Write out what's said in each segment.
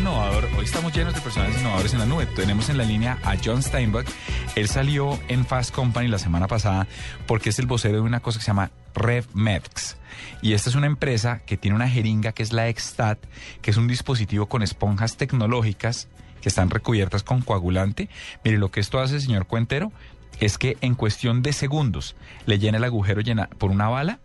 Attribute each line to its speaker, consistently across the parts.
Speaker 1: Innovador. Hoy estamos llenos de personajes innovadores en la nube. Tenemos en la línea a John Steinbeck. Él salió en Fast Company la semana pasada porque es el vocero de una cosa que se llama RevMeds. Y esta es una empresa que tiene una jeringa que es la Extat, que es un dispositivo con esponjas tecnológicas que están recubiertas con coagulante. Mire, lo que esto hace, señor Cuentero, es que en cuestión de segundos le llena el agujero llena por una bala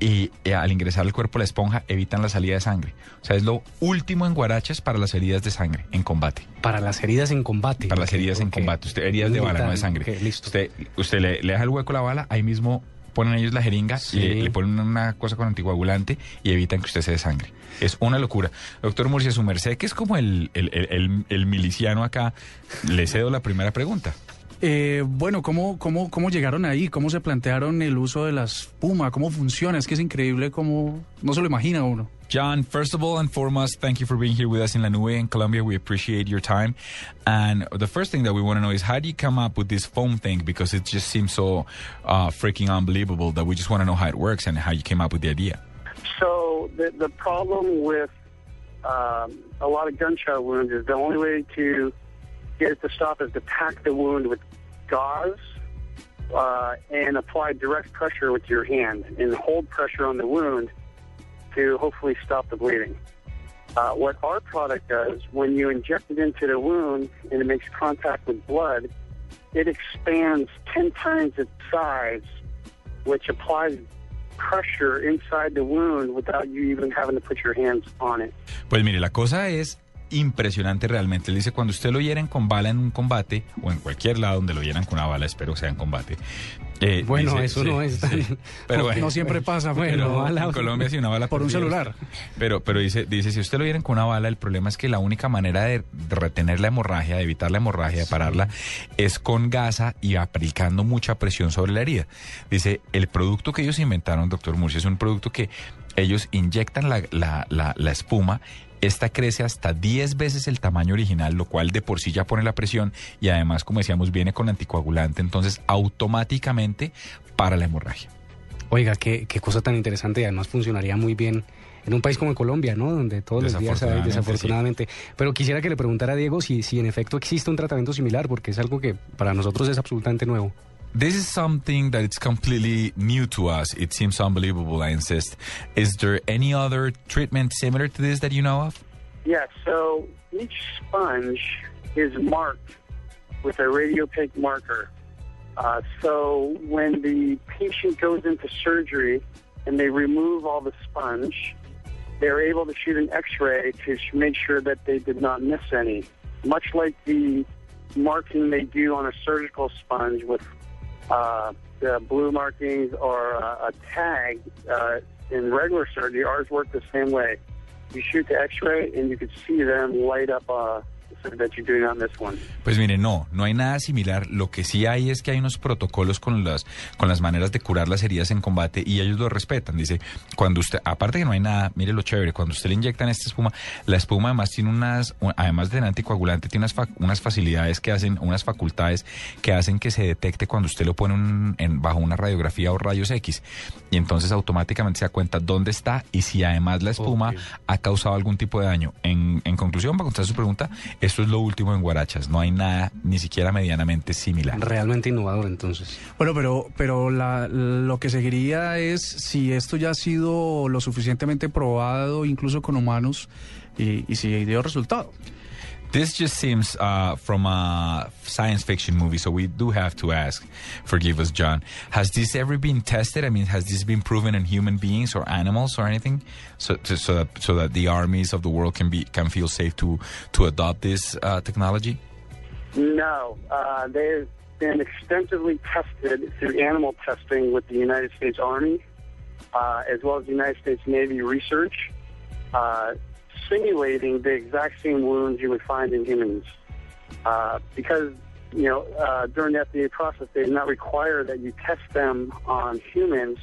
Speaker 1: y eh, al ingresar al cuerpo la esponja evitan la salida de sangre. O sea, es lo último en guarachas para las heridas de sangre en combate.
Speaker 2: Para las heridas en combate.
Speaker 1: Para las heridas en combate. Usted, heridas de bala, no de sangre.
Speaker 2: Listo.
Speaker 1: Usted, usted le, le deja el hueco a la bala, ahí mismo ponen ellos la jeringa
Speaker 2: Sí.
Speaker 1: y le, le ponen una cosa con anticoagulante y evitan que usted se dé sangre. Es una locura. Doctor Murcia, su merced, que es como el- el- el miliciano acá, le cedo la primera pregunta.
Speaker 3: Eh, bueno, ¿cómo, cómo, ¿cómo llegaron ahí? ¿Cómo se plantearon el uso de la espuma? ¿Cómo funciona? Es que es increíble cómo no se lo imagina uno.
Speaker 1: John, first of all and foremost, thank you for being here with us in La Nube in Colombia. We appreciate your time. And the first thing that we want to know is how do you come up with this foam thing? Because it just seems so uh, freaking unbelievable that we just want to know how it works and how you came up with the idea.
Speaker 4: So the the problem with um, a lot of gunshot wounds is the only way to it to stop is to pack the wound with gauze uh, and apply direct pressure with your hand and hold pressure on the wound to hopefully stop the bleeding. Uh, what our product does, when you inject it into the wound and it makes contact with blood, it expands 10 times its size, which applies pressure inside the wound without you even having to put your hands on it.
Speaker 1: Pues mire, la cosa es impresionante realmente. Él dice, cuando usted lo hieren con bala en un combate, o en cualquier lado donde lo hieran con una bala, espero sea en combate. eh,
Speaker 2: Bueno,
Speaker 1: dice-
Speaker 2: eso
Speaker 1: sí,
Speaker 2: no es tan-
Speaker 1: sí. Pero
Speaker 3: No,
Speaker 1: bueno,
Speaker 3: no siempre pasa,
Speaker 2: bueno, bala-
Speaker 1: en Colombia sí una bala
Speaker 3: por un celular.
Speaker 1: Pero, pero dice, dice, si usted lo viera con una bala, el problema es que la única manera de, de retener la hemorragia, de evitar la hemorragia, de pararla, es con gasa y aplicando mucha presión sobre la herida. Dice, el producto que ellos inventaron, doctor Murcia, es un producto que ellos inyectan la, la, la, la espuma. Esta crece hasta 10 veces el tamaño original, lo cual de por sí ya pone la presión y además, como decíamos, viene con anticoagulante, entonces automáticamente para la hemorragia.
Speaker 2: Oiga, qué, qué cosa tan interesante y además funcionaría muy bien en un país como Colombia, ¿no? Donde todos los días hay
Speaker 1: Desafortunadamente,
Speaker 2: desafortunadamente. Pero quisiera que le preguntara a Diego si, si en efecto existe un tratamiento similar, porque es algo que para nosotros es absolutamente nuevo.
Speaker 1: This is something that it's completely new to us. It seems unbelievable, I insist. Is there any other treatment similar to this that you know of?
Speaker 4: Yeah, so each sponge is marked with a radiopaque marker. Uh, so when the patient goes into surgery and they remove all the sponge, they're able to shoot an x-ray to make sure that they did not miss any. Much like the marking they do on a surgical sponge with uh, the blue markings or uh, a tag uh, in regular surgery, ours work the same way. You shoot the X-ray and you could see them light up uh, that you're doing on this one.
Speaker 1: Pues mire, no, no hay nada similar. Lo que sí hay es que hay unos protocolos con las, con las maneras de curar las heridas en combate y ellos lo respetan. Dice, cuando usted, aparte que no hay nada, mire lo chévere, cuando usted le inyectan esta espuma, la espuma además tiene unas, además de anticoagulante, tiene unas, unas facilidades que hacen, unas facultades que hacen que se detecte cuando usted lo pone un- en, bajo una radiografía o rayos X. Y entonces automáticamente se da cuenta dónde está y si además la espuma
Speaker 2: Ok.
Speaker 1: ha causado algún tipo de daño. En, en conclusión, para contestar su pregunta, esto es lo último en Guarachas. No hay nada ni siquiera medianamente similar.
Speaker 2: Realmente innovador entonces.
Speaker 3: Bueno, pero, pero la- lo que seguiría es si esto ya ha sido lo suficientemente probado, incluso con humanos, y, y si dio resultado.
Speaker 1: This just seems uh, from a science fiction movie, so we do have to ask. Forgive us, John. Has this ever been tested? I mean, has this been proven in human beings or animals or anything, so to, so that so that the armies of the world can be can feel safe to to adopt this uh, technology?
Speaker 4: No, uh, they've been extensively tested through animal testing with the United States Army, uh, as well as the United States Navy research, uh, simulating the exact same wounds you would find in humans. Uh, because, you know, uh, during the FDA process, they did not require that you test them on humans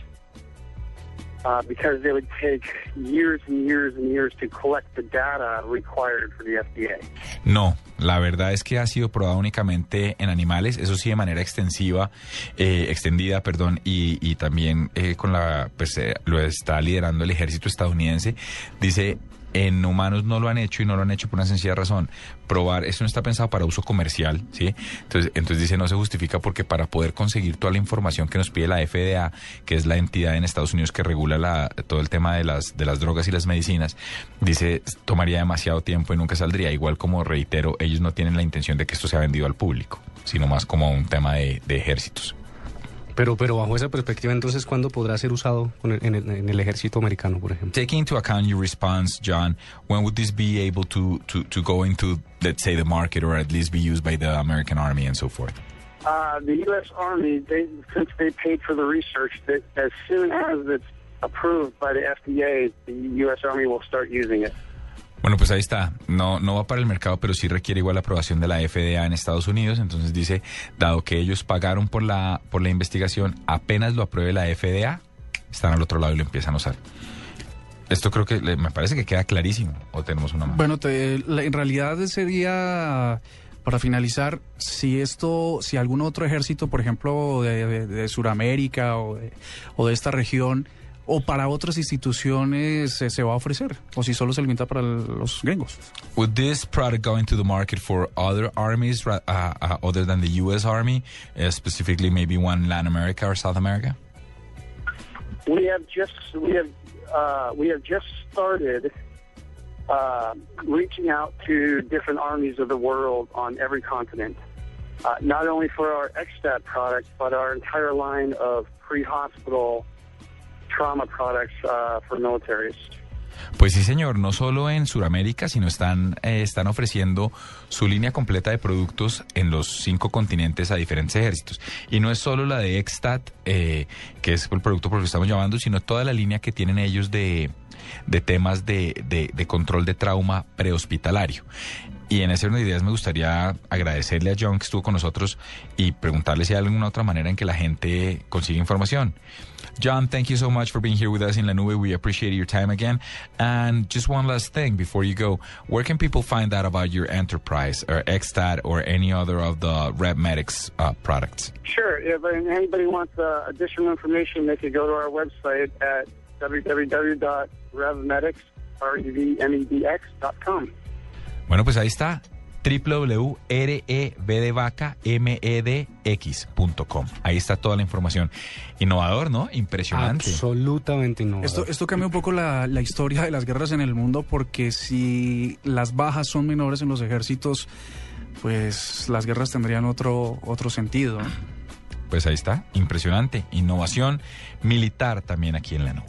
Speaker 4: uh, because they would take years and years and years to collect the data required for the FDA.
Speaker 1: No, la verdad es que ha sido probado únicamente en animales, eso sí de manera extensiva, eh, extendida, perdón, y, y también eh, con la, pues eh, lo está liderando el ejército estadounidense. Dice en humanos no lo han hecho y no lo han hecho por una sencilla razón. Probar, esto no está pensado para uso comercial, ¿sí? Entonces, entonces dice, no se justifica porque para poder conseguir toda la información que nos pide la FDA, que es la entidad en Estados Unidos que regula la, todo el tema de las, de las drogas y las medicinas, dice, tomaría demasiado tiempo y nunca saldría. Igual como reitero, ellos no tienen la intención de que esto sea vendido al público, sino más como un tema de, de ejércitos.
Speaker 2: Pero, pero bajo esa perspectiva, entonces, ¿cuándo podrá ser usado con el- en, el, en el ejército americano, por ejemplo?
Speaker 1: Taking into account your response, John, when would this be able to, to, to go into, let's say, the market or at least be used by the American Army and so forth?
Speaker 4: Uh, the U.S. Army, they, since they paid for the research, that as soon as it's approved by the FDA, the U.S. Army will start using it.
Speaker 1: Bueno, pues ahí está. No, no va para el mercado, pero sí requiere igual la aprobación de la FDA en Estados Unidos. Entonces dice, dado que ellos pagaron por la, por la investigación, apenas lo apruebe la FDA, están al otro lado y lo empiezan a usar. Esto creo que me parece que queda clarísimo. O tenemos una más.
Speaker 3: Bueno, te- la- en realidad sería para finalizar, si esto, si algún otro ejército, por ejemplo, de, de, de Sudamérica o de, o de esta región, o para otras instituciones eh, se va a ofrecer, o si solo se limita para los gringos.
Speaker 1: Would this product go into the market for other armies uh, uh, other than the U.S. Army, uh, specifically maybe one in Latin America or South America?
Speaker 4: We have just we have uh, we have just started uh, reaching out to different armies of the world on every continent. Uh, not only for our XStat product, but our entire line of pre-hospital trauma products uh, for militaries.
Speaker 1: Pues sí, señor, no solo en Sudamérica, sino están, eh, están ofreciendo su línea completa de productos en los cinco continentes a diferentes ejércitos. Y no es solo la de Extat, eh, que es el producto por el que estamos llamando, sino toda la línea que tienen ellos de, de temas de, de- de control de trauma prehospitalario. Y en ese orden de ideas me gustaría agradecerle a John que estuvo con nosotros y preguntarle si hay alguna otra manera en que la gente consigue información. John, thank you so much for being here with us in La Nube. We appreciate your time again. And just one last thing before you go, where can people find out about your enterprise or XStat or any other of the RevMedics uh, products?
Speaker 4: Sure. If anybody wants uh, additional information, they could go to our website at www.revmedics.com.
Speaker 1: Bueno, pues ahí está www.revdvacamedx.com. Ahí está toda la información. Innovador, ¿no? Impresionante.
Speaker 2: Absolutamente no.
Speaker 3: Esto, esto cambia un poco la, la historia de las guerras en el mundo porque si las bajas son menores en los ejércitos, pues las guerras tendrían otro, otro sentido.
Speaker 1: Pues ahí está, impresionante. Innovación militar también aquí en la nube.